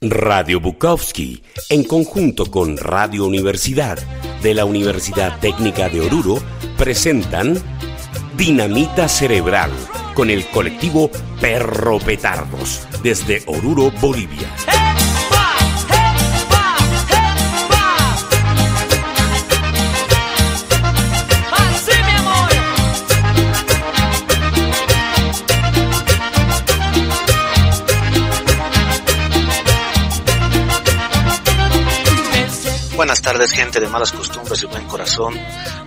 Radio Bukowski, en conjunto con Radio Universidad de la Universidad Técnica de Oruro, presentan Dinamita Cerebral con el colectivo Perro Petardos desde Oruro, Bolivia. Buenas tardes gente de malas costumbres y buen corazón.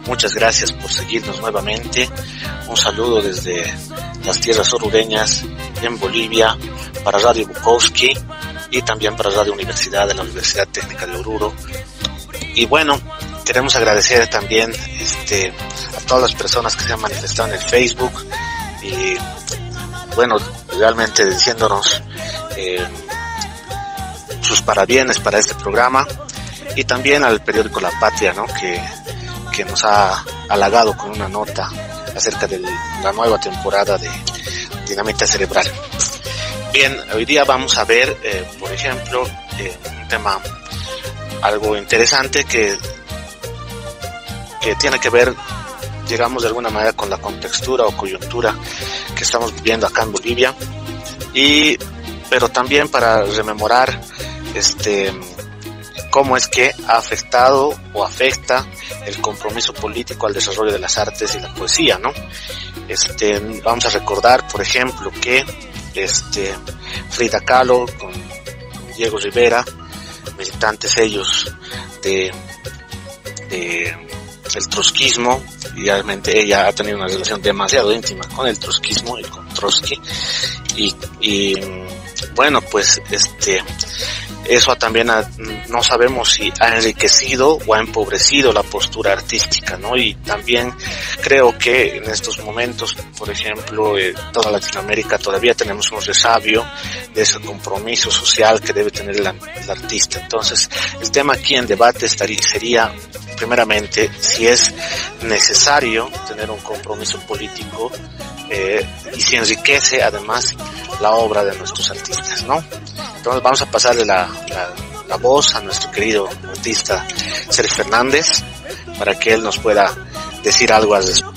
Muchas gracias por seguirnos nuevamente. Un saludo desde las tierras orureñas en Bolivia para Radio Bukowski y también para Radio Universidad de la Universidad Técnica de Oruro. Y bueno, queremos agradecer también este, a todas las personas que se han manifestado en el Facebook y bueno, realmente diciéndonos eh, sus parabienes para este programa y también al periódico La Patria, ¿no? Que, que nos ha halagado con una nota acerca de la nueva temporada de Dinamita Cerebral. Bien, hoy día vamos a ver, eh, por ejemplo, eh, un tema algo interesante que, que tiene que ver, digamos, de alguna manera con la contextura o coyuntura que estamos viviendo acá en Bolivia, y, pero también para rememorar este, cómo es que ha afectado o afecta el compromiso político al desarrollo de las artes y la poesía, ¿no? Este, vamos a recordar, por ejemplo, que este, Frida Kahlo con, Diego Rivera, militantes ellos de, de el trotskismo, y realmente ella ha tenido una relación demasiado íntima con el trotskismo y con Trotsky, y, y bueno, pues este, eso también no sabemos si ha enriquecido o ha empobrecido la postura artística, ¿no? Y también creo que en estos momentos, por ejemplo, eh, toda Latinoamérica todavía tenemos un resabio de ese compromiso social que debe tener el, artista. Entonces, el tema aquí en debate estaría, sería primeramente si es necesario tener un compromiso político eh, y si enriquece además la obra de nuestros artistas, ¿no? Entonces vamos a pasarle la, la, voz a nuestro querido artista Sergio Fernández para que él nos pueda decir algo al respecto.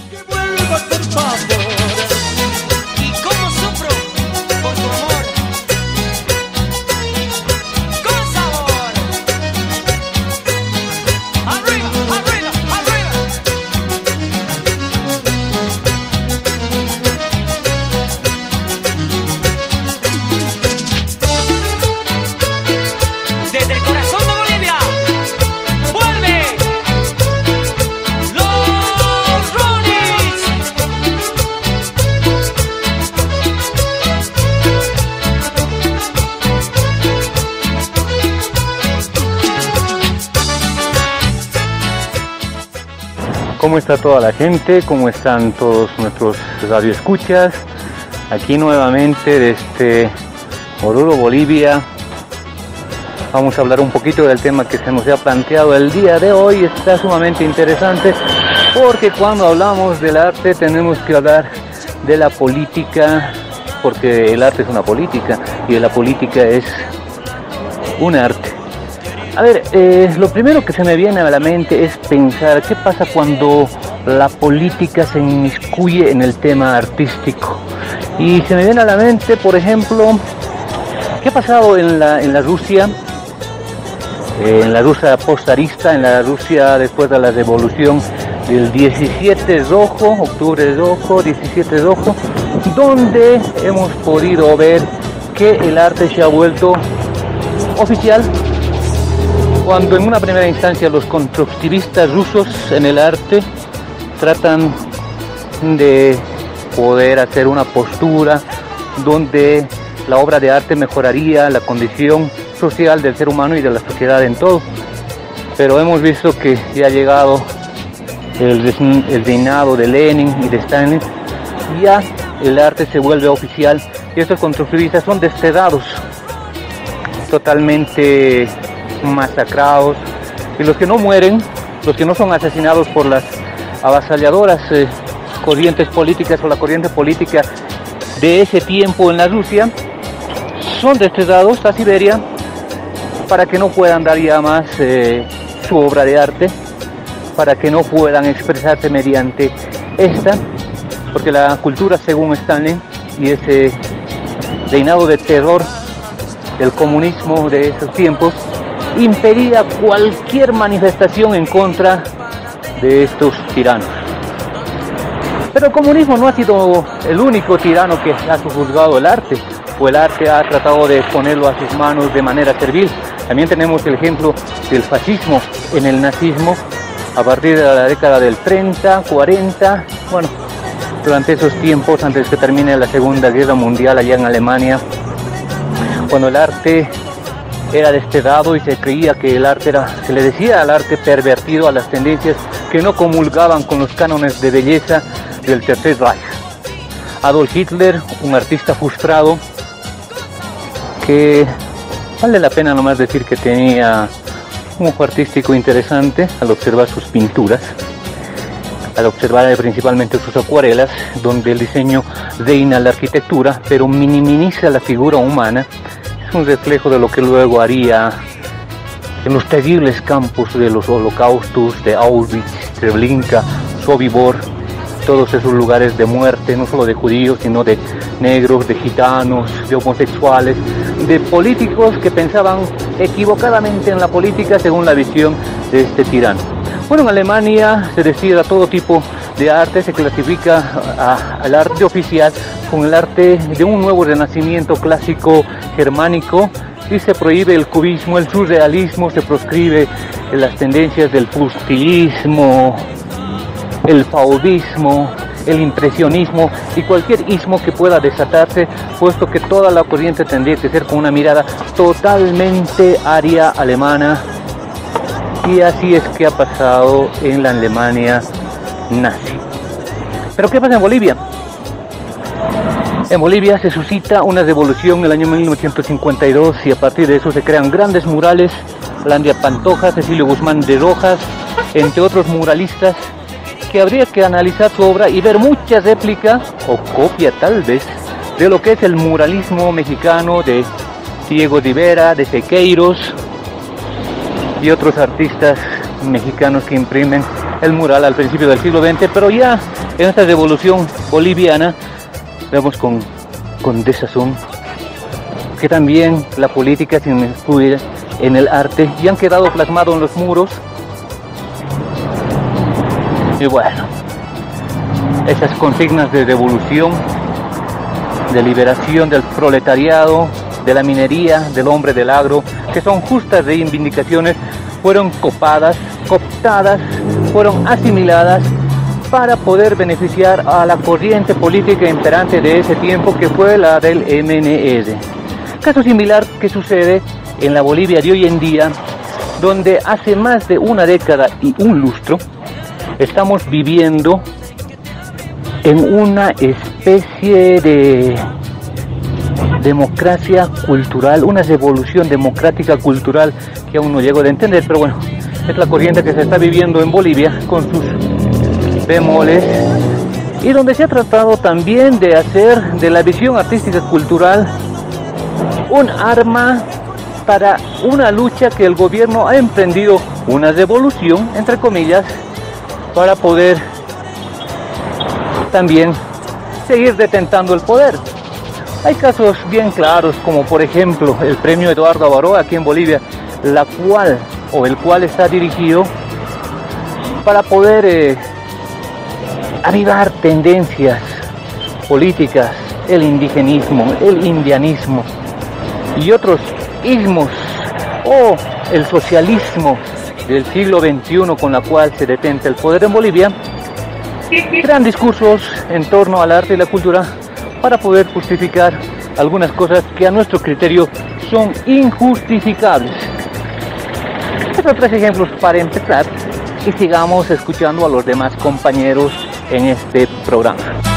¿Cómo está toda la gente? ¿Cómo están todos nuestros radioescuchas? Aquí nuevamente desde Oruro, Bolivia. Vamos a hablar un poquito del tema que se nos ha planteado el día de hoy. Está sumamente interesante porque cuando hablamos del arte tenemos que hablar de la política, porque el arte es una política y la política es un arte. A ver, eh, lo primero que se me viene a la mente es pensar qué pasa cuando la política se inmiscuye en el tema artístico. Y se me viene a la mente, por ejemplo, qué ha pasado en la, en la Rusia, en la Rusia postarista, en la Rusia después de la revolución del 17 rojo, octubre rojo, 17 rojo, donde hemos podido ver que el arte se ha vuelto oficial cuando en una primera instancia los constructivistas rusos en el arte tratan de poder hacer una postura donde la obra de arte mejoraría la condición social del ser humano y de la sociedad en todo. Pero hemos visto que ya ha llegado el, el reinado de Lenin y de Stalin, ya el arte se vuelve oficial y estos constructivistas son desterrados totalmente masacrados. Y los que no mueren, los que no son asesinados por las avasalladoras eh, corrientes políticas o la corriente política de ese tiempo en la Rusia, son desterrados a Siberia para que no puedan dar ya más eh, su obra de arte, para que no puedan expresarse mediante esta, porque la cultura según Stanley y ese reinado de terror del comunismo de esos tiempos impedía cualquier manifestación en contra de estos tiranos. Pero el comunismo no ha sido el único tirano que ha juzgado el arte, o el arte ha tratado de ponerlo a sus manos de manera servil. También tenemos el ejemplo del fascismo en el nazismo a partir de la década del 30, 40, bueno, durante esos tiempos, antes que termine la Segunda Guerra Mundial allá en Alemania, cuando el arte era despedado y se creía que el arte era, se le decía al arte pervertido a las tendencias que no comulgaban con los cánones de belleza del Tercer Reich. Adolf Hitler, un artista frustrado, que vale la pena nomás decir que tenía un ojo artístico interesante al observar sus pinturas, al observar principalmente sus acuarelas, donde el diseño reina la arquitectura, pero minimiza la figura humana. Un reflejo de lo que luego haría en los terribles campos de los holocaustos de Auschwitz, Treblinka, Sobibor, todos esos lugares de muerte, no solo de judíos, sino de negros, de gitanos, de homosexuales, de políticos que pensaban equivocadamente en la política según la visión de este tirano. Bueno, en Alemania se decide a todo tipo de arte, se clasifica al arte oficial con el arte de un nuevo renacimiento clásico germánico y se prohíbe el cubismo, el surrealismo, se proscribe las tendencias del pustilismo, el fauvismo, el impresionismo y cualquier ismo que pueda desatarse, puesto que toda la corriente tendría que ser con una mirada totalmente aria alemana. Y así es que ha pasado en la Alemania nazi. Pero ¿qué pasa en Bolivia? En Bolivia se suscita una revolución en el año 1952 y a partir de eso se crean grandes murales. Landia Pantoja, Cecilio Guzmán de Rojas, entre otros muralistas que habría que analizar su obra y ver muchas réplicas o copia tal vez de lo que es el muralismo mexicano de Diego Rivera, de Sequeiros y otros artistas mexicanos que imprimen el mural al principio del siglo XX, pero ya en esta revolución boliviana vemos con, con desazón que también la política se incluye en el arte y han quedado plasmados en los muros. Y bueno, esas consignas de devolución, de liberación del proletariado, de la minería, del hombre del agro, que son justas reivindicaciones, fueron copadas, cooptadas, fueron asimiladas para poder beneficiar a la corriente política imperante de ese tiempo que fue la del MNS. Caso similar que sucede en la Bolivia de hoy en día, donde hace más de una década y un lustro, estamos viviendo en una especie de democracia cultural, una revolución democrática cultural que aún no llego a entender, pero bueno, es la corriente que se está viviendo en Bolivia con sus bemoles y donde se ha tratado también de hacer de la visión artística cultural un arma para una lucha que el gobierno ha emprendido, una revolución, entre comillas, para poder también seguir detentando el poder. Hay casos bien claros, como por ejemplo el premio Eduardo Abaró aquí en Bolivia, la cual o el cual está dirigido para poder eh, avivar tendencias políticas, el indigenismo, el indianismo y otros ismos o el socialismo del siglo XXI con la cual se detenta el poder en Bolivia, crean discursos en torno al arte y la cultura para poder justificar algunas cosas que a nuestro criterio son injustificables. Estos tres ejemplos para empezar y sigamos escuchando a los demás compañeros en este programa.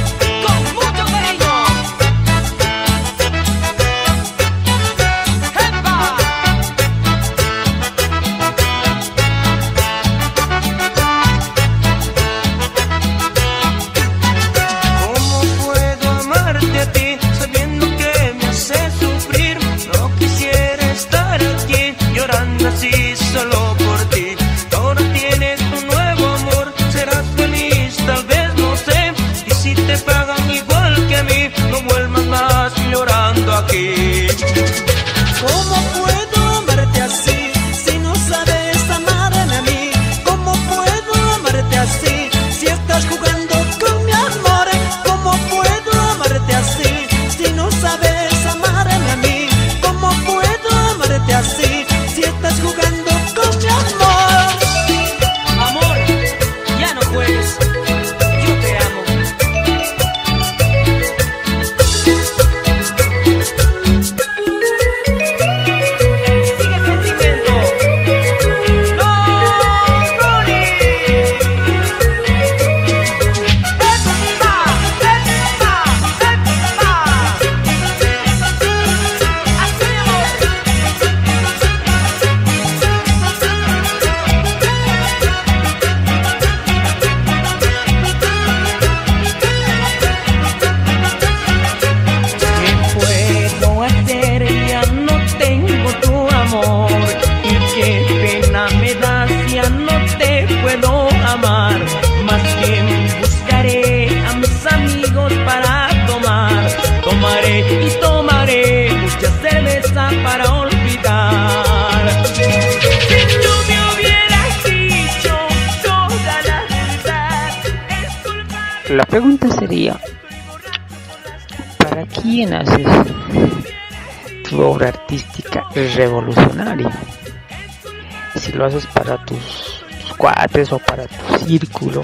Cuates o para tu círculo,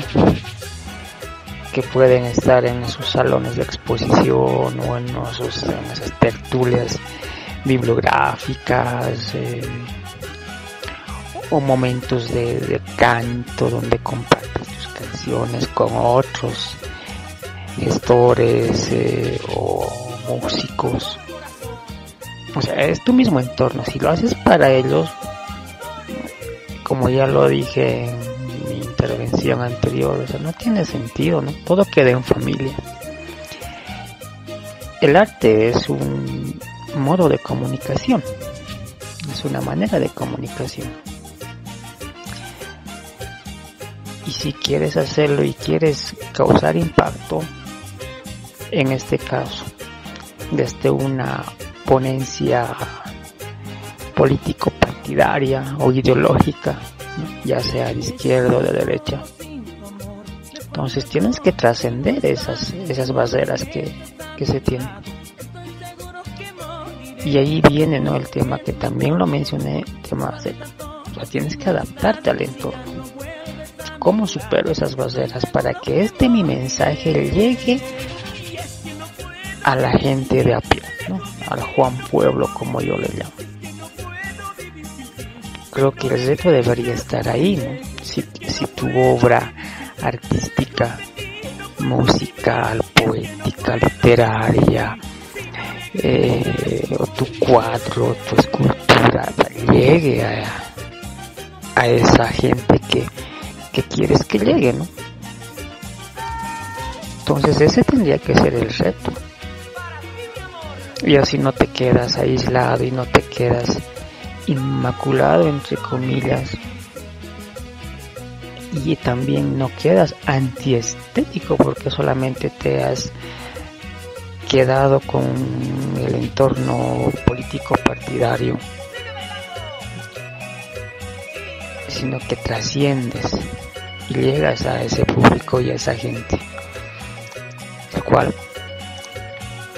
que pueden estar en esos salones de exposición o en, esos, esas tertulias bibliográficas eh, o momentos de, canto donde compartes tus canciones con otros gestores eh, o músicos. O sea, es tu mismo entorno. Si lo haces para ellos, como ya lo dije en mi intervención anterior, no tiene sentido, ¿no? Todo queda en familia. El arte es un modo de comunicación, es una manera de comunicación. Y si quieres hacerlo y quieres causar impacto, en este caso, desde una ponencia político partidaria o ideológica, ya sea de izquierda o de derecha. Entonces tienes que trascender esas, esas barreras que, que se tienen. Y ahí viene ¿no? el tema que también lo mencioné, tema de, o tienes que adaptarte al entorno. ¿Cómo supero esas barreras para que este mi mensaje llegue a la gente de a pie, al Juan Pueblo como yo le llamo? Creo que el reto debería estar ahí, ¿no? Si, si tu obra artística, musical, poética, literaria, eh, o tu cuadro, tu escultura llegue a, a esa gente que, que quieres que llegue, ¿no? Entonces ese tendría que ser el reto. Y así no te quedas aislado y no te quedas inmaculado entre comillas. Y también no quedas antiestético porque solamente te has quedado con el entorno político partidario, sino que trasciendes y llegas a ese público y a esa gente, el cual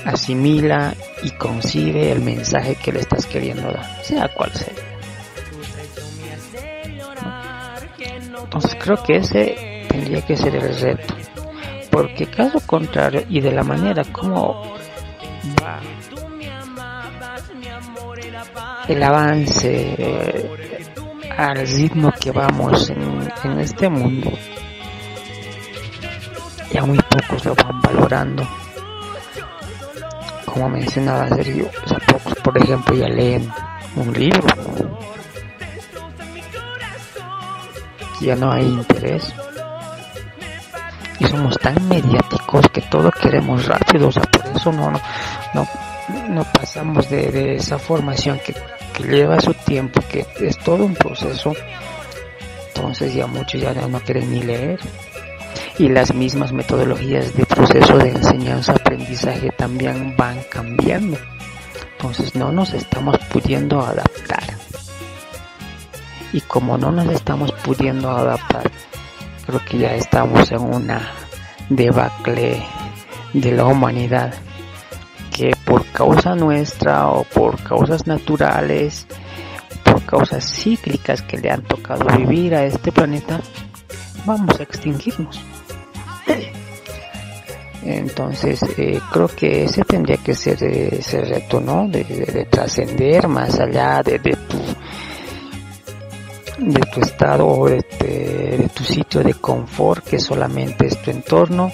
asimila y concibe el mensaje que le estás queriendo dar, sea cual sea. Entonces creo que ese tendría que ser el reto porque caso contrario y de la manera como va el avance eh, al ritmo que vamos en, este mundo ya muy pocos lo van valorando como mencionaba Sergio pocos por ejemplo ya leen un libro. Ya no hay interés. Y somos tan mediáticos que todo queremos rápido, o sea, por eso no, no, no, pasamos de, esa formación que, lleva su tiempo, que es todo un proceso, entonces ya muchos ya no quieren ni leer. Y las mismas metodologías de proceso de enseñanza-aprendizaje también van cambiando. Entonces no nos estamos pudiendo adaptar. Y como no nos estamos pudiendo adaptar, creo que ya estamos en una debacle de la humanidad que por causa nuestra o por causas naturales, por causas cíclicas que le han tocado vivir a este planeta, vamos a extinguirnos. Entonces, eh, creo que ese tendría que ser ese reto, ¿no? De, trascender más allá de, tu de tu estado, de, de, tu sitio de confort, que solamente es tu entorno,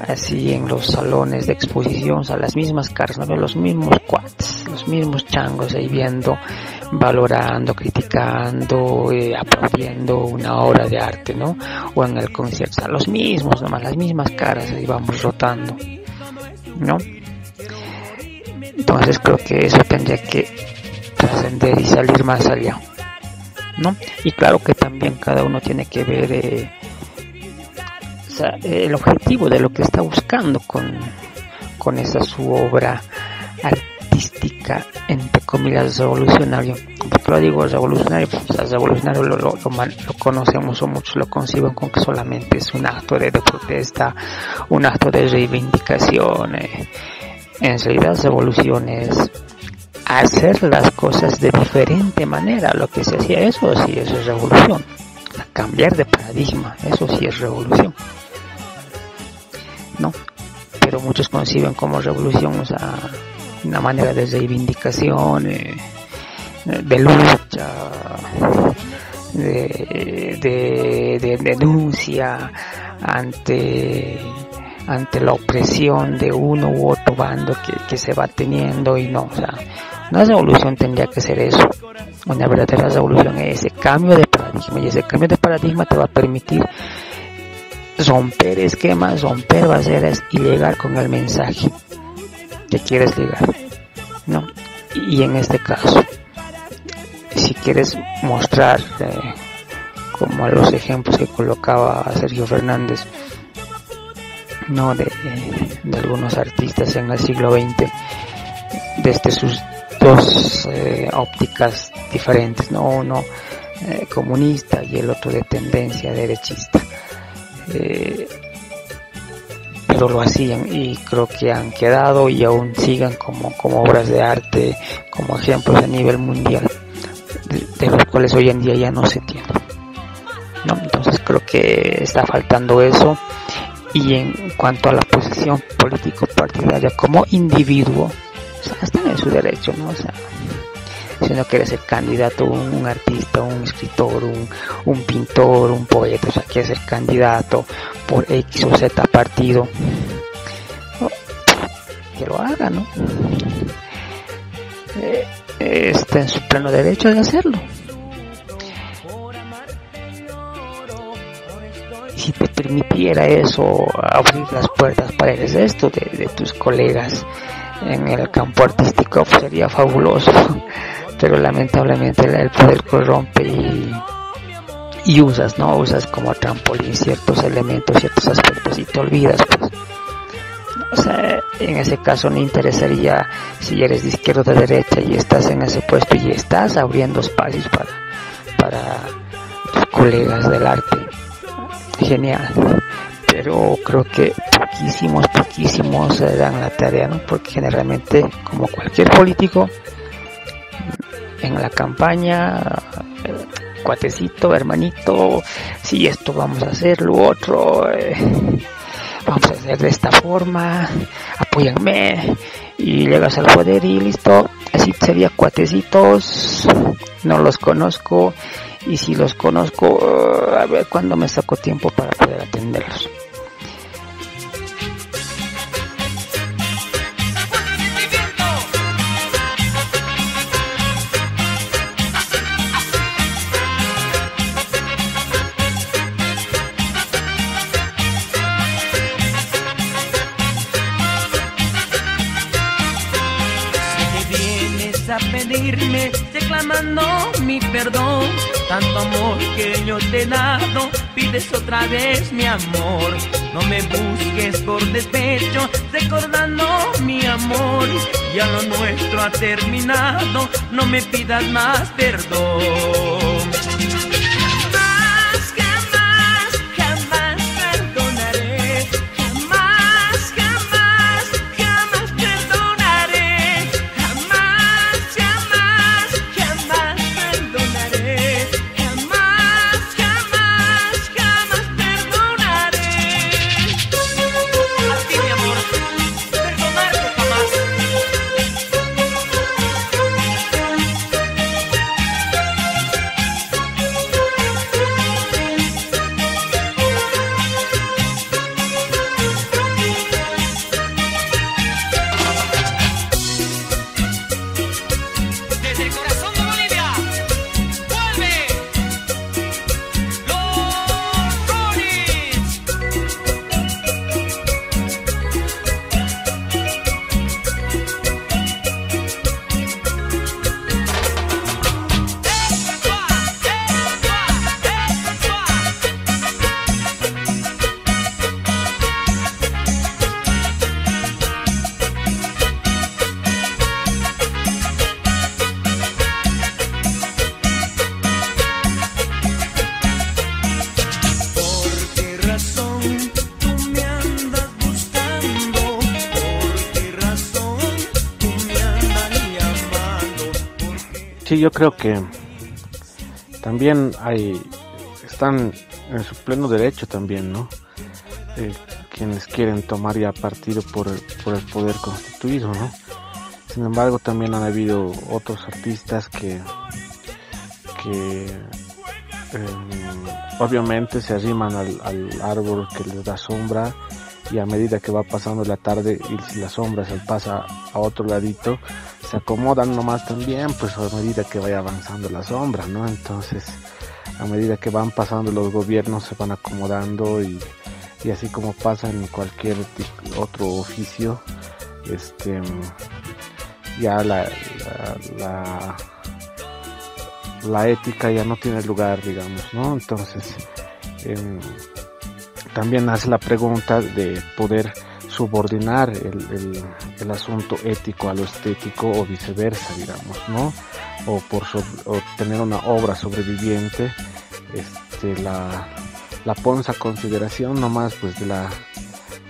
así en los salones de exposición, a las mismas caras, ¿no? los mismos cuates, los mismos changos ahí viendo, valorando, criticando, eh, aplaudiendo una obra de arte, ¿no? O en el concierto, los mismos, nomás las mismas caras ahí vamos rotando, ¿no? Entonces creo que eso tendría que trascender y salir más allá. ¿no? Y claro que también cada uno tiene que ver eh, el objetivo de lo que está buscando con, con esa su obra artística, entre comillas, revolucionario. ¿Por qué lo digo revolucionario? Pues revolucionario lo, lo, conocemos o muchos lo conciben con que solamente es un acto de, protesta, un acto de reivindicación. En realidad, revolución es hacer las cosas de diferente manera. Lo que se hacía, eso sí es revolución. Cambiar de paradigma, eso sí es revolución. ¿No? Pero muchos conciben como revolución, o sea, una manera de reivindicación, eh, de lucha, de, de, denuncia ante ante la opresión de uno u otro bando que, que se va teniendo y no, o sea, una revolución tendría que ser eso. Una verdadera revolución es ese cambio de paradigma y ese cambio de paradigma te va a permitir romper esquemas, romper barreras y llegar con el mensaje que quieres llegar. ¿no? Y en este caso, si quieres mostrar, eh, como los ejemplos que colocaba Sergio Fernández, no de, algunos artistas en el siglo XX, desde sus dos eh, ópticas diferentes, ¿no? uno eh, comunista y el otro de tendencia derechista. Pero lo hacían y creo que han quedado y aún sigan como, como obras de arte, como ejemplos a nivel mundial, de, los cuales hoy en día ya no se tiene. ¿no? Entonces creo que está faltando eso y en cuanto a la posición político partidaria como individuo, o sea, están en su derecho, ¿no? O sea, si uno quiere ser candidato, un, artista, un escritor, un, pintor, un poeta, o sea, quiere ser candidato por X o Z partido, que lo haga, ¿no? Eh, está en su pleno derecho de hacerlo. Si te permitiera eso, abrir las puertas para el resto de, de tus colegas, en el campo artístico pues, sería fabuloso, pero lamentablemente el poder corrompe y, usas, ¿no? Usas como trampolín ciertos elementos, ciertos aspectos y te olvidas, pues. O sea, en ese caso no interesaría si eres de izquierda o de derecha y estás en ese puesto y estás abriendo espacios para, para tus colegas del arte. Genial pero creo que poquísimos, poquísimos se dan la tarea, ¿no? Porque generalmente, como cualquier político, en la campaña, eh, cuatecito, hermanito, si esto vamos a hacer, lo otro, eh, vamos a hacer de esta forma, apóyanme, y llegas al poder y listo, así sería cuatecitos, no los conozco, y si los conozco, eh, a ver cuándo me saco tiempo para poder atenderlos. Reclamando mi perdón. Tanto amor que yo te he dado, pides otra vez mi amor. No me busques por despecho, recordando mi amor. Ya lo nuestro ha terminado, no me pidas más perdón. Sí, yo creo que también hay, están en su pleno derecho también, ¿no? Eh, quienes quieren tomar ya partido por el, por el poder constituido, ¿no? Sin embargo, también han habido otros artistas que, que em, obviamente se arriman al, al, árbol que les da sombra y a medida que va pasando la tarde y la sombra se pasa a otro ladito, se acomodan nomás también, pues a medida que vaya avanzando la sombra, ¿no? Entonces, a medida que van pasando los gobiernos se van acomodando y, y así como pasa en cualquier otro oficio, este, ya la, la, la, ética ya no tiene lugar, digamos, ¿no? Entonces, eh, también hace la pregunta de poder subordinar el, el, asunto ético a lo estético o viceversa, digamos, ¿no? O por o tener una obra sobreviviente, este, la, la pones a consideración nomás pues de la,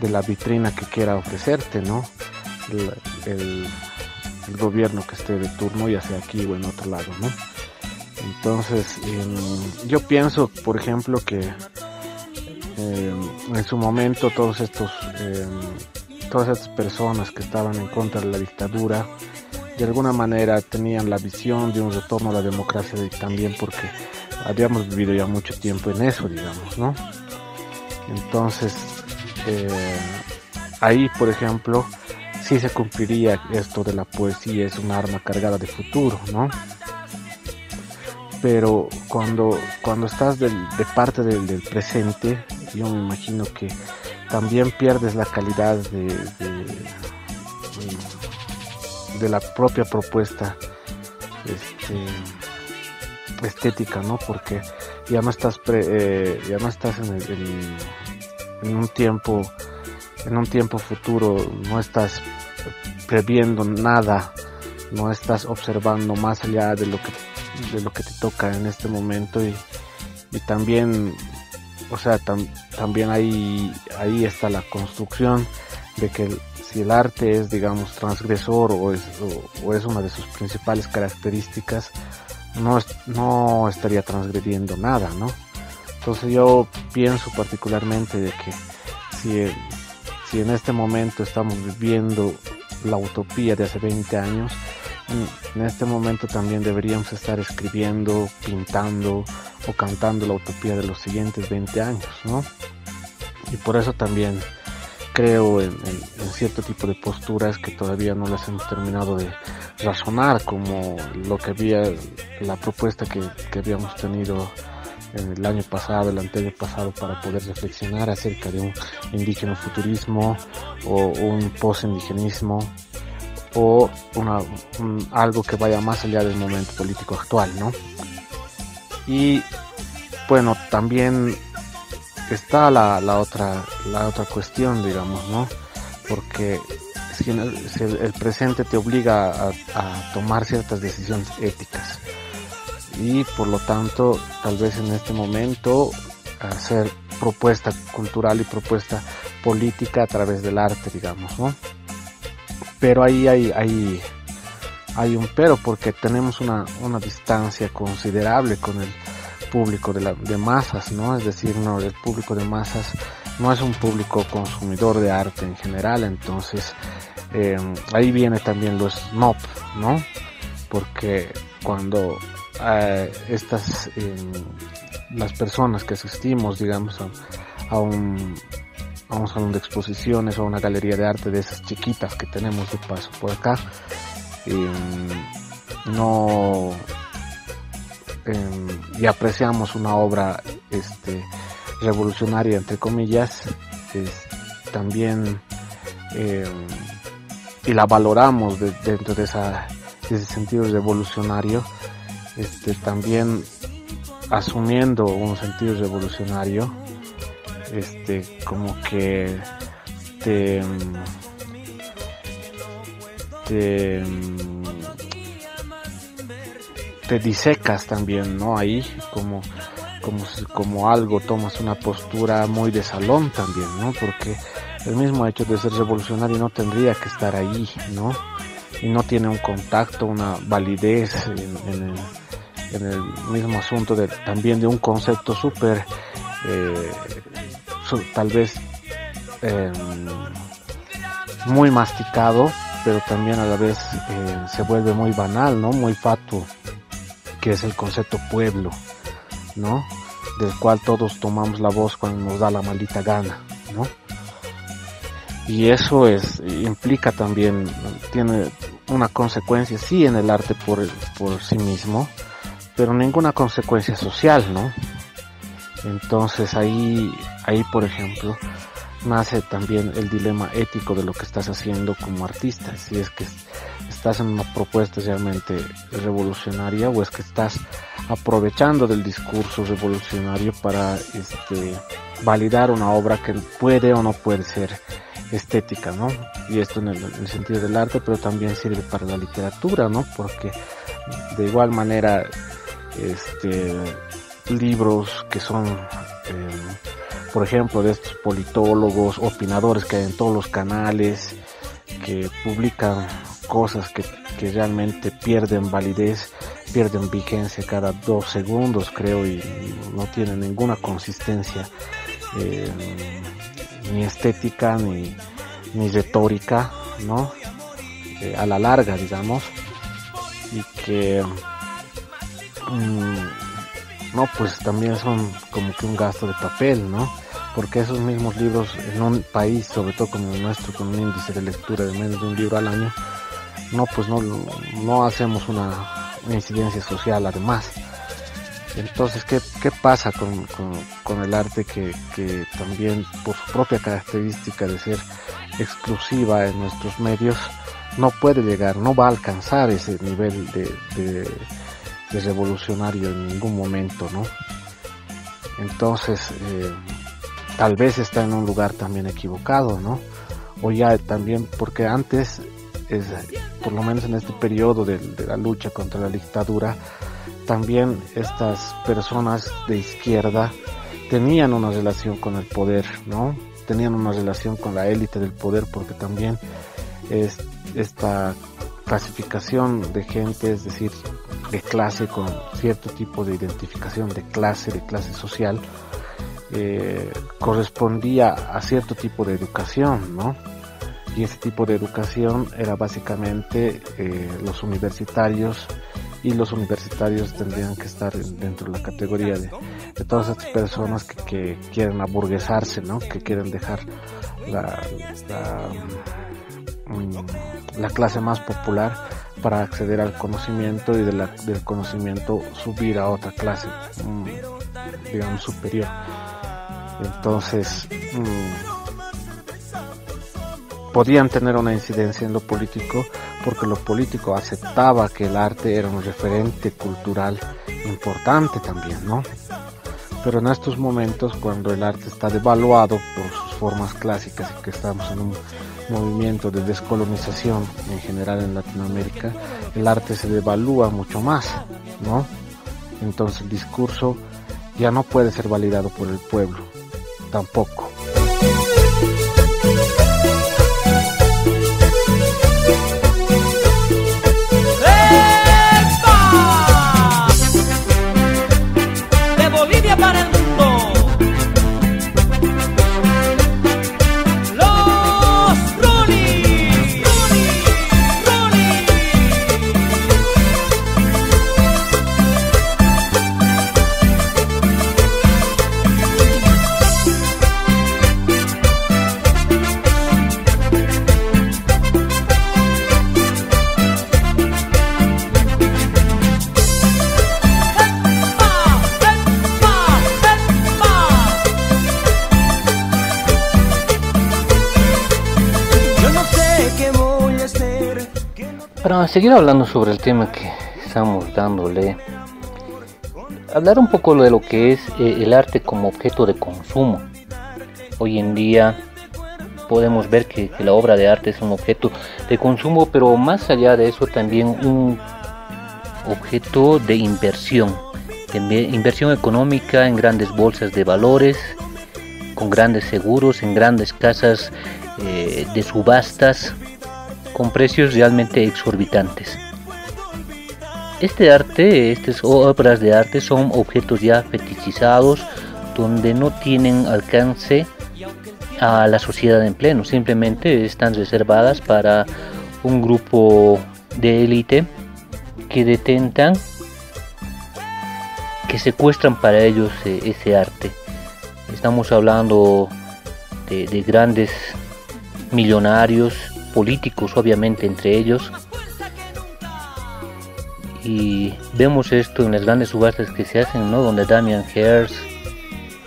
de la vitrina que quiera ofrecerte, ¿no? El, gobierno que esté de turno, ya sea aquí o en otro lado, ¿no? Entonces, eh, yo pienso, por ejemplo, que eh, en su momento todos estos, eh, todas estas personas que estaban en contra de la dictadura, de alguna manera tenían la visión de un retorno a la democracia también porque habíamos vivido ya mucho tiempo en eso, digamos, ¿no? Entonces, eh, ahí, por ejemplo, sí se cumpliría esto de la poesía, es un arma cargada de futuro, ¿no? Pero cuando, cuando estás de parte del, presente, yo me imagino que también pierdes la calidad de, de, la propia propuesta este, estética, ¿no? Porque ya no estás, eh, ya estás en, el, en, en un tiempo en un tiempo futuro no estás previendo nada, no estás observando más allá de lo que de lo que te toca en este momento y, y también o sea tam, también ahí ahí está la construcción de que si el arte es digamos transgresor o es, o es una de sus principales características no, no estaría transgrediendo nada no entonces yo pienso particularmente de que si si en este momento estamos viviendo la utopía de hace 20 años, en este momento también deberíamos estar escribiendo, pintando o cantando la utopía de los siguientes 20 años, ¿no? Y por eso también creo en, cierto tipo de posturas que todavía no las hemos terminado de razonar, como lo que había, la propuesta que, que habíamos tenido en el año pasado, el anterior pasado, para poder reflexionar acerca de un indígena futurismo o un post-indigenismo o una, un, algo que vaya más allá del momento político actual, ¿no? Y bueno, también está la, la otra la otra cuestión, digamos, ¿no? Porque si el, presente te obliga a tomar ciertas decisiones éticas y por lo tanto tal vez en este momento hacer propuesta cultural y propuesta política a través del arte digamos no pero ahí hay hay hay un pero porque tenemos una, una distancia considerable con el público de, la, de masas no es decir no el público de masas no es un público consumidor de arte en general entonces eh, ahí viene también los snob no porque cuando eh, estas eh, las personas que asistimos digamos a, un a un salón de exposiciones o a una galería de arte de esas chiquitas que tenemos de paso por acá. Eh, no y apreciamos una obra este revolucionaria entre comillas también y la valoramos de, dentro de de ese sentido revolucionario este, también asumiendo un sentido revolucionario, este, como que te, te, te disecas también, ¿no? Ahí, como, como, como algo, tomas una postura muy de salón también, ¿no? Porque el mismo hecho de ser revolucionario no tendría que estar ahí, ¿no? y no tiene un contacto, una validez en, el, mismo asunto de, también de un concepto súper, eh, tal vez em, muy masticado, pero también a la vez eh, se vuelve muy banal, ¿no? Muy fatuo, que es el concepto pueblo, ¿no? Del cual todos tomamos la voz cuando nos da la maldita gana, ¿no? Y eso es, implica también, tiene una consecuencia, sí, en el arte por, por sí mismo, pero ninguna consecuencia social, ¿no? Entonces ahí, ahí por ejemplo, nace también el dilema ético de lo que estás haciendo como artista. Si es que estás en una propuesta realmente revolucionaria o es que estás aprovechando del discurso revolucionario para este, validar una obra que puede o no puede ser estética, ¿no? Y esto en el, sentido del arte, pero también sirve para la literatura, ¿no? Porque de igual manera, este, libros que son eh, por ejemplo, de estos politólogos, opinadores que hay en todos los canales, que publican cosas que, realmente pierden validez, pierden vigencia cada dos segundos, creo, y no tienen ninguna consistencia, eh, ni estética, ni, ni retórica, ¿no? Eh, a la larga, digamos, y que mm, no pues también son como que un gasto de papel no porque esos mismos libros en un país, sobre todo como el nuestro, con un índice de lectura de menos de un libro al año, no, pues no, no hacemos una, incidencia social además. Entonces, ¿qué, qué pasa con, con, el arte que, que, también por su propia característica de ser exclusiva en nuestros medios, no puede llegar, no va a alcanzar ese nivel de, de, de revolucionario en ningún momento, ¿no? Entonces, eh, tal vez está en un lugar también equivocado, ¿no? O ya también, porque antes, es, por lo menos en este periodo de, la lucha contra la dictadura, también estas personas de izquierda tenían una relación con el poder, ¿no? Tenían una relación con la élite del poder porque también es, esta clasificación de gente, es decir, de clase con cierto tipo de identificación de clase, de clase social, eh, correspondía a cierto tipo de educación, ¿no? Y ese tipo de educación era básicamente eh, los universitarios y los universitarios tendrían que estar dentro de la categoría de, todas estas personas que, quieren aburguesarse, ¿no? Que quieren dejar la, mm, la, clase más popular para acceder al conocimiento y de del conocimiento subir a otra clase, mm, digamos, superior. Entonces, mm, podían tener una incidencia en lo político porque lo político aceptaba que el arte era un referente cultural importante también, ¿no? Pero en estos momentos, cuando el arte está devaluado por sus formas clásicas y que estamos en un movimiento de descolonización en general en Latinoamérica, el arte se devalúa mucho más, ¿no? Entonces el discurso ya no puede ser validado por el pueblo, tampoco. Seguir hablando sobre el tema que estamos dándole, hablar un poco de lo que es eh, el arte como objeto de consumo. Hoy en día podemos ver que, la obra de arte es un objeto de consumo, pero más allá de eso también un objeto de inversión, inversión económica en grandes bolsas de valores, con grandes seguros, en grandes casas eh, de subastas con precios realmente exorbitantes. Este arte, estas obras de arte son objetos ya fetichizados donde no tienen alcance a la sociedad en pleno, simplemente están reservadas para un grupo de élite que detentan, que secuestran para ellos eh, ese arte. Estamos hablando de, de grandes millonarios, políticos obviamente entre ellos, y vemos esto en las grandes subastas que se hacen, ¿no? Donde Damian Hirst,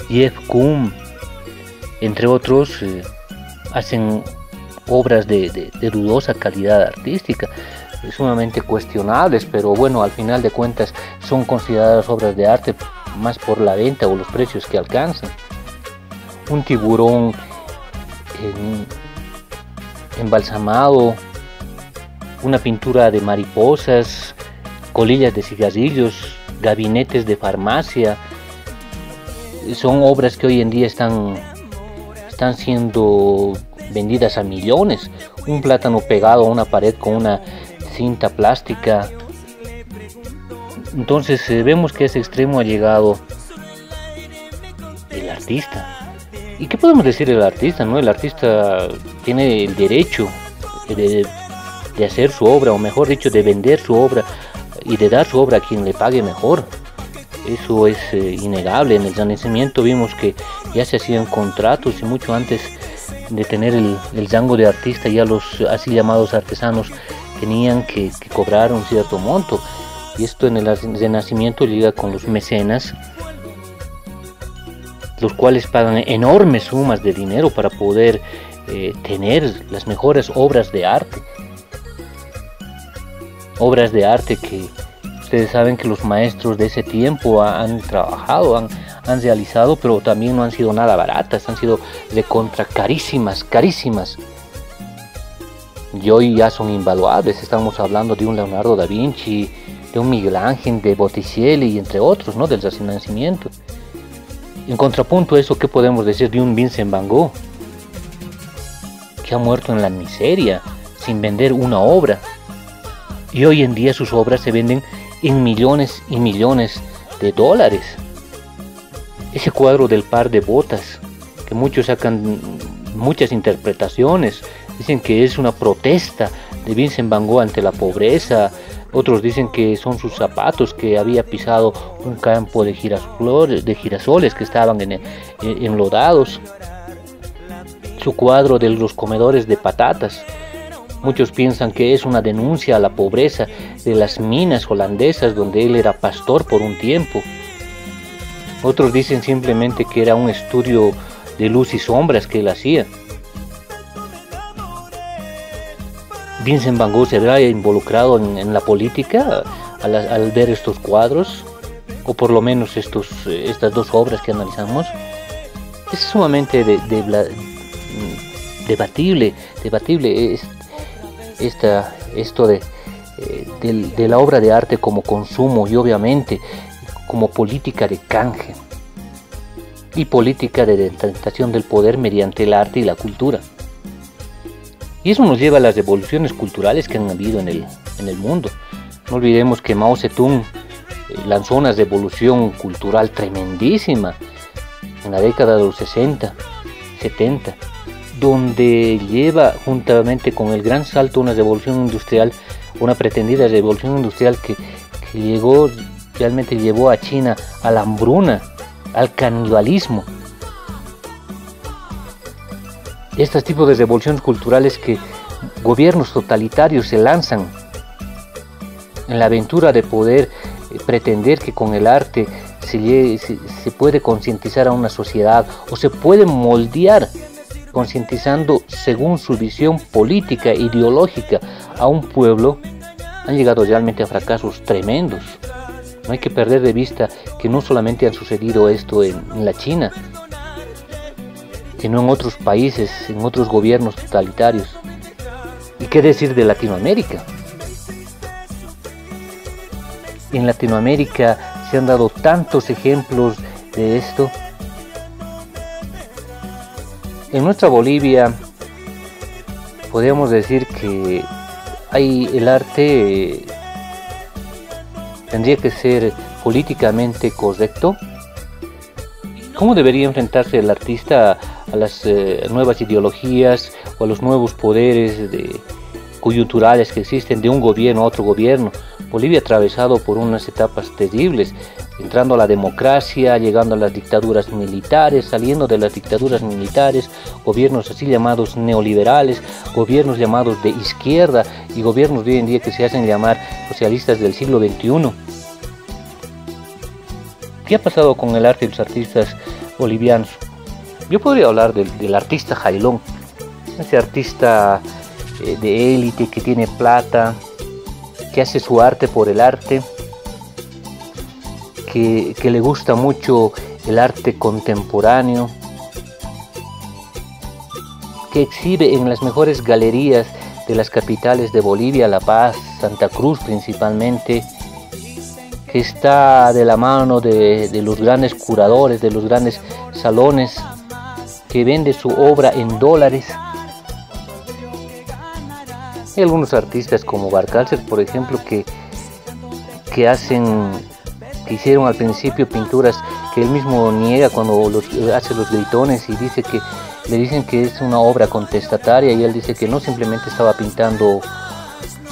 Jeff Koons, entre otros, eh, hacen obras de, dudosa calidad artística, sumamente cuestionables, pero bueno, al final de cuentas son consideradas obras de arte más por la venta o los precios que alcanzan. Un tiburón embalsamado, una pintura de mariposas, colillas de cigarrillos, gabinetes de farmacia. Son obras que hoy en día están, están siendo vendidas a millones. Un plátano pegado a una pared con una cinta plástica. Entonces eh, vemos que ese extremo ha llegado el artista. ¿Y qué podemos decir del artista? No? El artista tiene el derecho de, hacer su obra, o mejor dicho, de vender su obra y de dar su obra a quien le pague mejor. Eso es eh, innegable. En el Renacimiento vimos que ya se hacían contratos y mucho antes de tener el, el rango de artista, ya los así llamados artesanos tenían que, cobrar un cierto monto. Y esto en el Renacimiento llega con los mecenas, los cuales pagan enormes sumas de dinero para poder eh, tener las mejores obras de arte obras de arte que ustedes saben que los maestros de ese tiempo han trabajado, han, han realizado, pero también no han sido nada baratas, han sido de contra carísimas, carísimas. Y hoy ya son invaluables, estamos hablando de un Leonardo da Vinci, de un Miguel Ángel, de Botticelli y entre otros, ¿no? Del Renacimiento. En contrapunto a eso, ¿qué podemos decir de un Vincent Van Gogh? Que ha muerto en la miseria, sin vender una obra, y hoy en día sus obras se venden en millones y millones de dólares. Ese cuadro del par de botas, que muchos sacan muchas interpretaciones, dicen que es una protesta de Vincent Van Gogh ante la pobreza, otros dicen que son sus zapatos que había pisado un campo de girasoles, de girasoles que estaban en, enlodados. Su cuadro de los comedores de patatas, Muchos piensan que es una denuncia a la pobreza de las minas holandesas donde él era pastor por un tiempo. Otros dicen simplemente que era un estudio de luz y sombras que él hacía. Vincent Van Gogh se había involucrado en, la política al, ver estos cuadros, o por lo menos estos, eh, estas dos obras que analizamos. Es sumamente debatible, debatible esta, esto de, eh, de, la obra de arte como consumo y obviamente como política de canje y política de detentación del poder mediante el arte y la cultura. Y eso nos lleva a las revoluciones culturales que han habido en el, en el mundo. No olvidemos que Mao Zedong eh, lanzó una revolución cultural tremendísima en la década de los 60, 70, donde lleva juntamente con el gran salto una revolución industrial, una pretendida revolución industrial que, llegó, realmente llevó a China a la hambruna, al canibalismo. Estos tipos de revoluciones culturales que gobiernos totalitarios se lanzan en la aventura de poder eh, pretender que con el arte se, se puede concientizar a una sociedad o se puede moldear concientizando según su visión política ideológica a un pueblo, han llegado realmente a fracasos tremendos. No hay que perder de vista que no solamente han sucedido esto en, la China, sino en otros países, en otros gobiernos totalitarios. ¿Y qué decir de Latinoamérica? En Latinoamérica se han dado tantos ejemplos de esto en nuestra Bolivia podríamos decir que hay el arte tendría que ser políticamente correcto. ¿Cómo debería enfrentarse el artista a las eh, nuevas ideologías o a los nuevos poderes de, coyunturales que existen de un gobierno a otro gobierno? Bolivia atravesado por unas etapas terribles, entrando a la democracia, llegando a las dictaduras militares, saliendo de las dictaduras militares, gobiernos así llamados neoliberales, gobiernos llamados de izquierda y gobiernos de hoy en día que se hacen llamar socialistas del siglo XXI. ¿Qué ha pasado con el arte y los artistas bolivianos? Yo podría hablar del, artista Jailón, ese artista eh, de élite que tiene plata, que hace su arte por el arte, que, le gusta mucho el arte contemporáneo, que exhibe en las mejores galerías de las capitales de Bolivia, La Paz, Santa Cruz principalmente, que está de la mano de, de, los grandes curadores, de los grandes salones, que vende su obra en dólares hay algunos artistas como Barcalcer, por ejemplo, que, que hacen, que hicieron al principio pinturas que él mismo niega cuando hace los gritones y dice que le dicen que es una obra contestataria y él dice que no simplemente estaba pintando,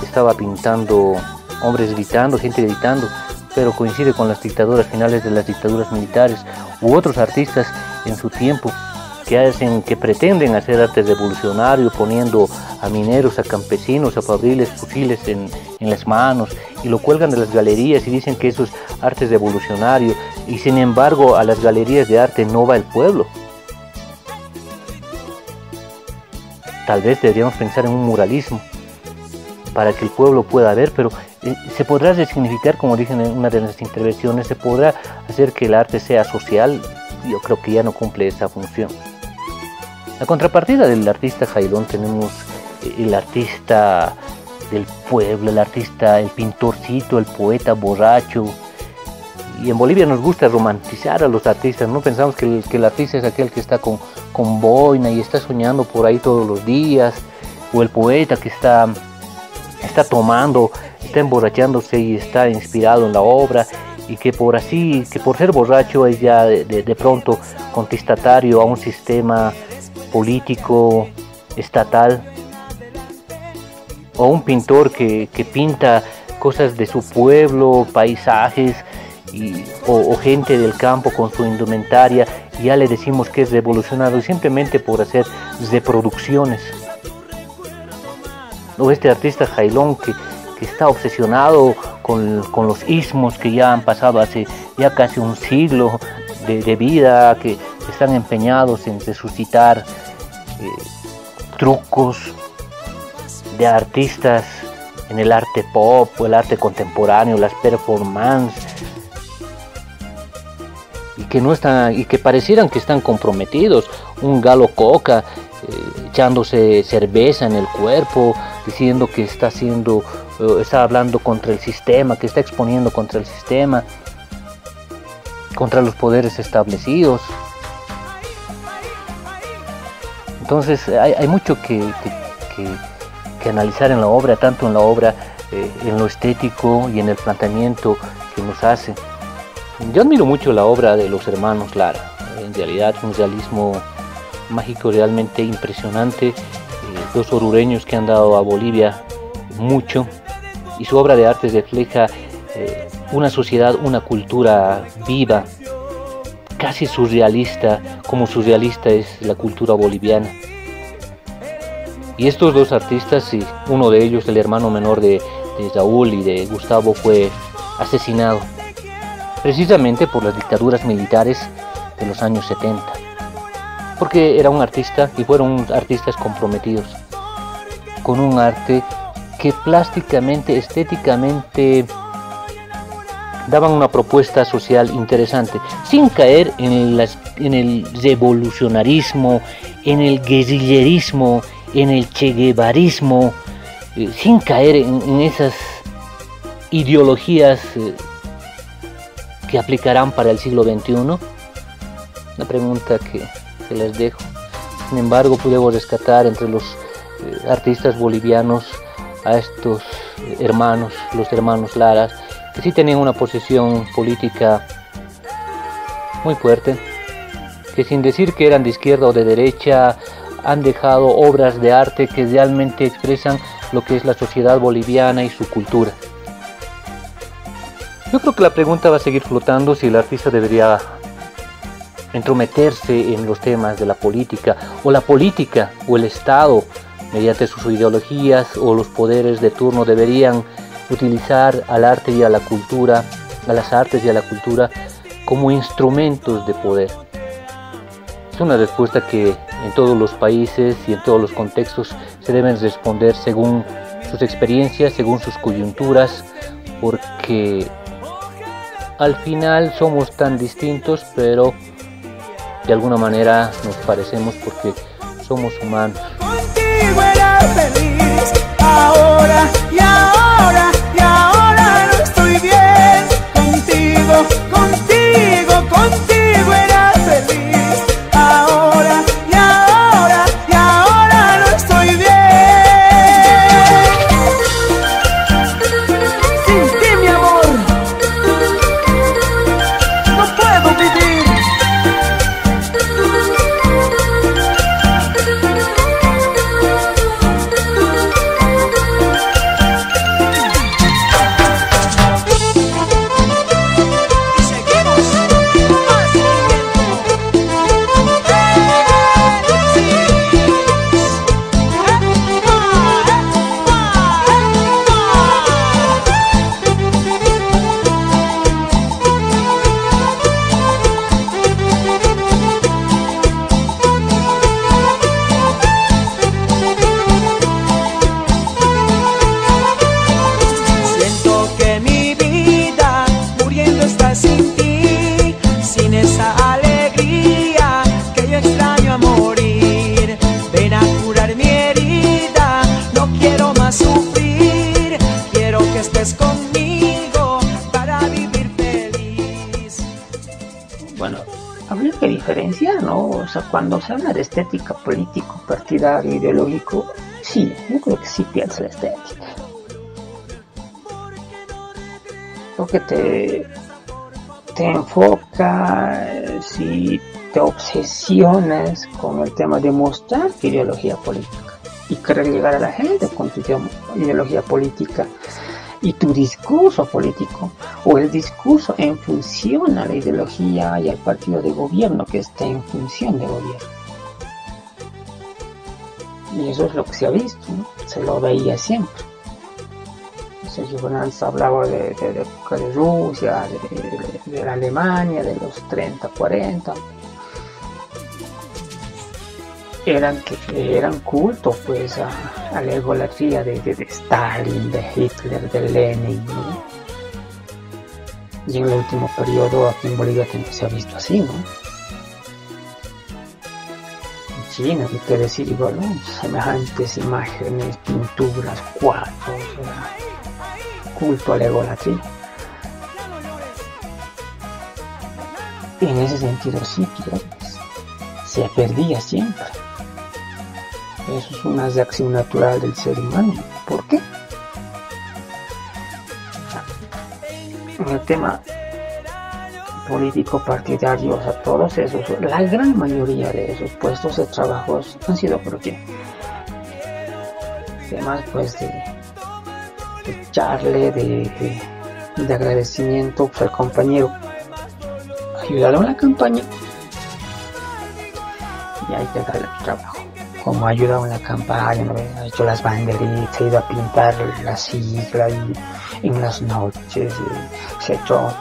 estaba pintando hombres gritando, gente gritando, pero coincide con las dictaduras finales de las dictaduras militares u otros artistas en su tiempo que hacen, que pretenden hacer arte revolucionario poniendo a mineros, a campesinos, a fabriles fusiles en, en, las manos y lo cuelgan de las galerías y dicen que eso es arte revolucionario y sin embargo a las galerías de arte no va el pueblo. Tal vez deberíamos pensar en un muralismo para que el pueblo pueda ver, pero eh, se podrá resignificar, como dije en una de las intervenciones, se podrá hacer que el arte sea social, yo creo que ya no cumple esa función. La contrapartida del artista Jailón tenemos el artista del pueblo, el artista, el pintorcito, el poeta borracho. Y en Bolivia nos gusta romantizar a los artistas, no pensamos que el, que el artista es aquel que está con, con boina y está soñando por ahí todos los días, o el poeta que está, está tomando, está emborrachándose y está inspirado en la obra y que por así, que por ser borracho es ya de, de pronto contestatario a un sistema político, estatal, o un pintor que, pinta cosas de su pueblo, paisajes, y, o, gente del campo con su indumentaria, ya le decimos que es revolucionario simplemente por hacer reproducciones. O este artista Jailón que, está obsesionado con, los ismos que ya han pasado hace ya casi un siglo de vida, que están empeñados en resucitar trucos de artistas en el arte pop o el arte contemporáneo, las performances y que no están y que parecieran que están comprometidos. Un galo coca eh, echándose cerveza en el cuerpo, diciendo que está haciendo, eh, está hablando contra el sistema, que está exponiendo contra el sistema, contra los poderes establecidos. Entonces hay, mucho que, analizar en la obra, tanto en la obra, eh, en lo estético y en el planteamiento que nos hace. Yo admiro mucho la obra de los hermanos Lara, en realidad un realismo mágico realmente impresionante, eh, dos orureños que han dado a Bolivia mucho. Y su obra de arte refleja eh, una sociedad, una cultura viva, casi surrealista, como surrealista es la cultura boliviana. Y estos dos artistas, y uno de ellos, el hermano menor de, de Raúl y de Gustavo, fue asesinado precisamente por las dictaduras militares de los años 70. Porque era un artista y fueron artistas comprometidos con un arte que plásticamente, estéticamente daban una propuesta social interesante, sin caer en, en el revolucionarismo, en el guerrillerismo, en el cheguevarismo, eh, sin caer en, esas ideologías eh, que aplicarán para el siglo XXI. Una pregunta que, les dejo. Sin embargo, podemos rescatar entre los eh, artistas bolivianos, a estos hermanos, los hermanos Laras, que sí tenían una posición política muy fuerte, que sin decir que eran de izquierda o de derecha, han dejado obras de arte que realmente expresan lo que es la sociedad boliviana y su cultura. Yo creo que la pregunta va a seguir flotando si el artista debería entrometerse en los temas de la política o la política o el Estado mediante sus ideologías o los poderes de turno deberían utilizar al arte y a la cultura, a las artes y a la cultura como instrumentos de poder. Es una respuesta que en todos los países y en todos los contextos se deben responder según sus experiencias, según sus coyunturas, porque al final somos tan distintos, pero de alguna manera nos parecemos porque somos humanos. Sea, cuando se habla de estética político, partidario, ideológico, sí, yo creo que sí piensa la estética. Porque te, te enfoca, si te obsesionas con el tema de mostrar tu ideología política y querer llegar a la gente con tu ideo- ideología política y tu discurso político o el discurso en función a la ideología y al partido de gobierno que esté en función de gobierno. Y eso es lo que se ha visto, se lo veía siempre. Sergio Fernández hablaba de, de, de, de Rusia, de, de- de la Alemania, de los 30, 40. Eran, que, eran cultos pues a, a la egolatría de, de- Stalin, de Hitler, de Lenin. ¿no? Y en el último periodo aquí en Bolivia también se ha visto así, ¿no? En China, ¿qué quiere decir igual? ¿no? Semejantes imágenes, pinturas, cuadros, ¿verdad? culto a la egolatría. En ese sentido sí, pierdes. Se perdía siempre. Eso es una reacción natural del ser humano. ¿Por qué? El tema político partidario, o sea, todos esos, la gran mayoría de esos puestos de trabajos han sido por qué? Temas pues de, de echarle, de, de, de agradecimiento al compañero, ayudarlo en la campaña y ahí te da el trabajo. Como ha ayudado en la campaña, ha hecho las banderitas, ha ido a pintar la sigla en las noches y se ha hecho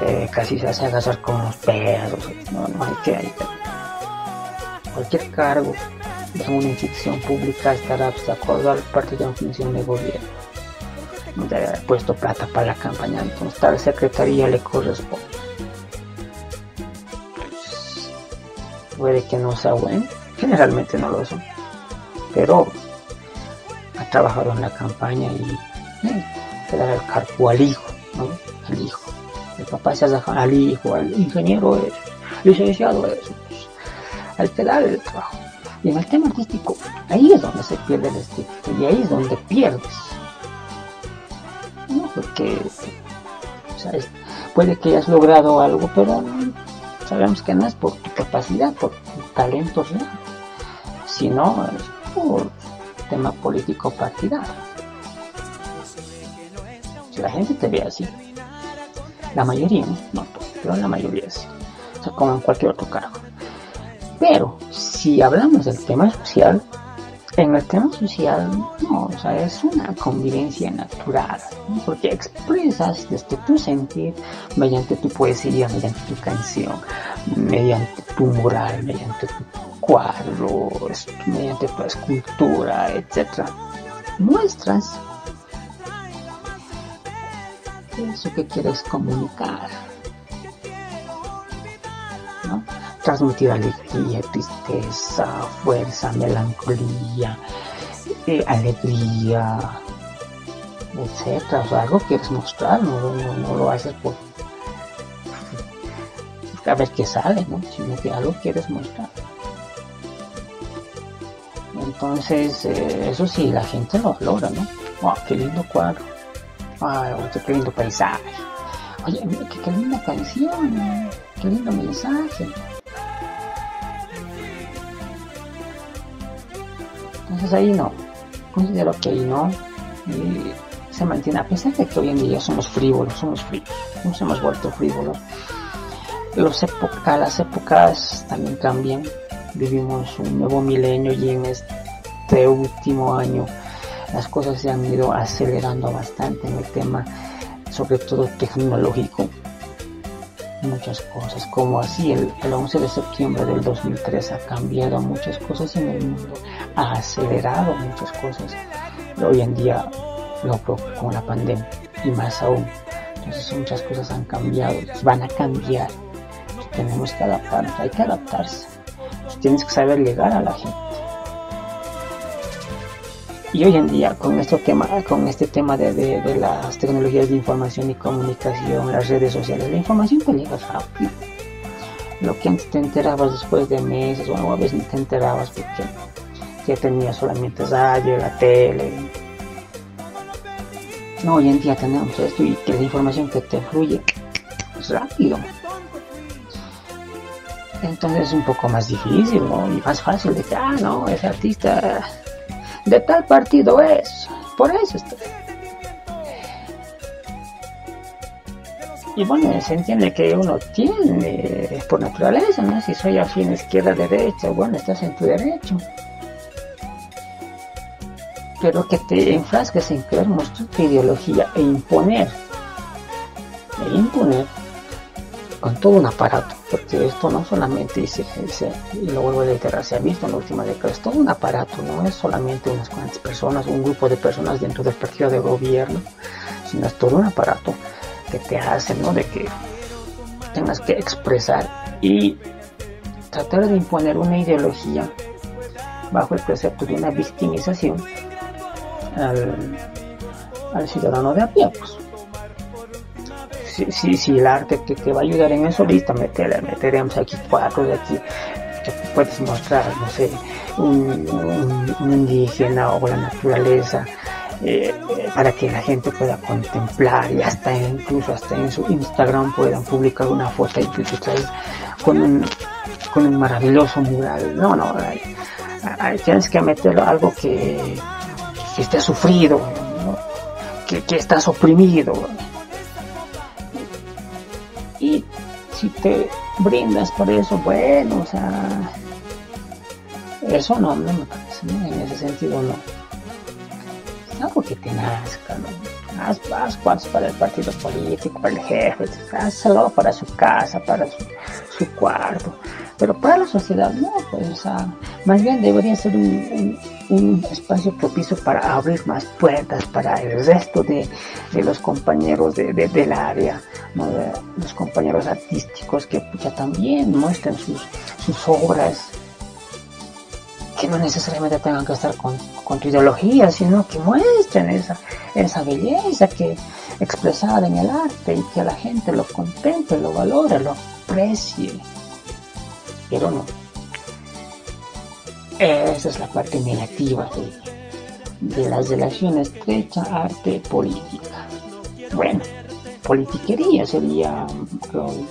eh, casi se hace agasar con los perros, no, no hay que, hay que- cualquier cargo en una institución pública estará pues, de acuerdo al partido en función de gobierno. No debe haber puesto plata para la campaña, entonces tal secretaría le corresponde. Puede que no sea bueno, generalmente no lo son, pero ha trabajado en la campaña y eh, te dará el cargo al hijo, ¿no? Al hijo. El papá se hace al hijo, al ingeniero es, licenciado es, pues, hay que darle el trabajo. Y en el tema artístico, ahí es donde se pierde el estético y ahí es donde pierdes. ¿No? Porque o puede que hayas logrado algo, pero sabemos que no es por tu capacidad, por tu talento real, sino es por tema político partidario. La gente te ve así, la mayoría, no, todos, pero la mayoría sí, o sea, como en cualquier otro cargo. Pero si hablamos del tema social, en el tema social, no, o sea, es una convivencia natural, ¿no? porque expresas desde tu sentir, mediante tu poesía, mediante tu canción, mediante tu mural, mediante tu cuadro, mediante tu escultura, etc. Muestras eso que quieres comunicar, ¿no? Transmitir alegría, tristeza, fuerza, melancolía, eh, alegría, etcétera. O sea, algo quieres mostrar, no, lo haces por a ver qué sale, ¿no? Sino que algo quieres mostrar. Entonces, eh, eso sí, la gente lo valora, ¿no? Wow, qué lindo cuadro. Ay, oye, qué lindo paisaje. Oye, qué linda canción, qué lindo mensaje. Entonces ahí no, considero que ahí no y se mantiene, a pesar de que hoy en día somos frívolos, somos frívolos, nos hemos vuelto frívolos. Los época, las épocas también cambian, vivimos un nuevo milenio y en este último año las cosas se han ido acelerando bastante en el tema, sobre todo tecnológico. Muchas cosas, como así el, el 11 de septiembre del 2003 ha cambiado muchas cosas en el mundo, ha acelerado muchas cosas. Hoy en día lo con la pandemia y más aún. Entonces muchas cosas han cambiado, van a cambiar. Tenemos que adaptarnos, hay que adaptarse. Tienes que saber llegar a la gente. Y hoy en día con este tema, con este tema de, de, de las tecnologías de información y comunicación, las redes sociales, la información te llega rápido. Lo que antes te enterabas después de meses, o a veces ni te enterabas porque ya tenías solamente radio, la tele. No, hoy en día tenemos esto y que la información que te fluye es rápido. Entonces es un poco más difícil, ¿no? Y más fácil de que, ah, no, ese artista de tal partido es. Por eso está. Y bueno, se entiende que uno tiene por naturaleza, ¿no? Si soy afín izquierda, derecha, bueno, estás en tu derecho. Pero que te enfrasques en mostrar tu ideología e imponer, e imponer con todo un aparato, porque esto no solamente, se, se, y lo vuelvo a reiterar, se ha visto en la última década, es todo un aparato, no es solamente unas cuantas personas, un grupo de personas dentro del partido de gobierno, sino es todo un aparato que te hace, ¿no? De que tengas que expresar y tratar de imponer una ideología bajo el precepto de una victimización al, al ciudadano de a pie, pues si, si, si el arte te, te, va a ayudar en eso, listo, meter, meteremos aquí cuatro de aquí, que puedes mostrar, no sé, un, indígena o la naturaleza, eh, para que la gente pueda contemplar y hasta incluso hasta en su Instagram puedan publicar una foto y con un, con un maravilloso mural. No, no, tienes que meterlo algo que, que esté sufrido, que, que estás oprimido si te brindas por eso, bueno, o sea, eso no, no me parece, en ese sentido no. Es algo que te nazca, ¿no? Haz, haz cuartos para el partido político, para el jefe, hazlo para su casa, para su, cuarto, pero para la sociedad no, pues, más bien debería ser un, espacio propicio para abrir más puertas para el resto de, los compañeros de, de, del área, los compañeros artísticos que pucha, también muestren sus, sus obras, que no necesariamente tengan que estar con, con, tu ideología, sino que muestren esa, esa belleza que expresada en el arte y que la gente lo contemple, lo valore, lo aprecie. Pero no. Esa es la parte negativa de, de las relaciones estrecha arte-política. Bueno, politiquería sería el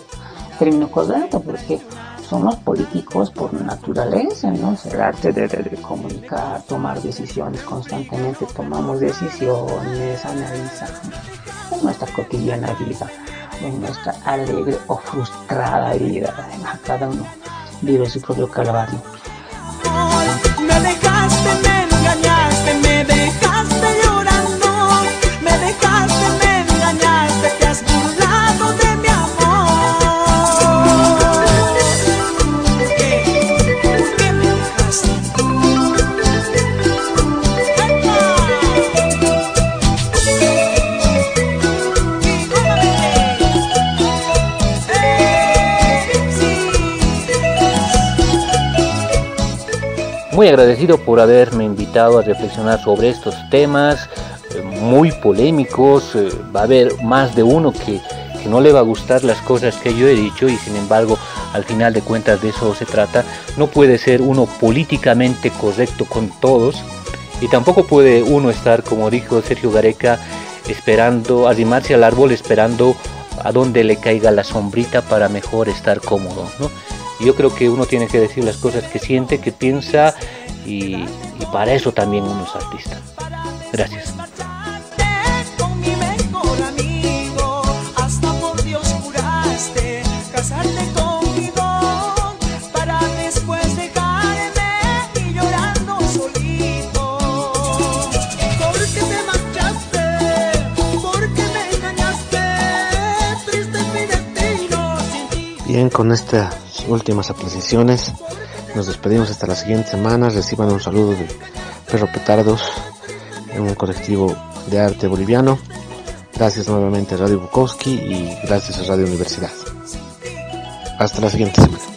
término correcto porque son los políticos por naturaleza, ¿no? el arte de, comunicar, tomar decisiones constantemente, tomamos decisiones, analizamos en nuestra cotidiana vida, en nuestra alegre o frustrada vida, cada uno vive su propio calvario. Muy agradecido por haberme invitado a reflexionar sobre estos temas eh, muy polémicos. eh, va a haber más de uno que, no le va a gustar las cosas que yo he dicho y sin embargo al final de cuentas de eso se trata. No puede ser uno políticamente correcto con todos y tampoco puede uno estar, como dijo Sergio Gareca, esperando, arrimarse al árbol esperando a donde le caiga la sombrita para mejor estar cómodo. ¿no? Yo creo que uno tiene que decir las cosas que siente, que piensa y, para eso también uno es artista. Gracias. Bien, con estas últimas apreciaciones nos despedimos hasta la siguiente semana. Reciban un saludo de Perro Petardos, un colectivo de arte boliviano. Gracias nuevamente a Radio Bukowski y gracias a Radio Universidad. Hasta la siguiente semana.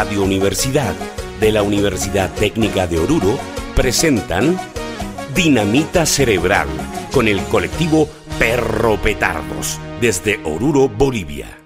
Radio Universidad de la Universidad Técnica de Oruro, presentan Dinamita Cerebral con el colectivo Perro Petardos desde Oruro, Bolivia.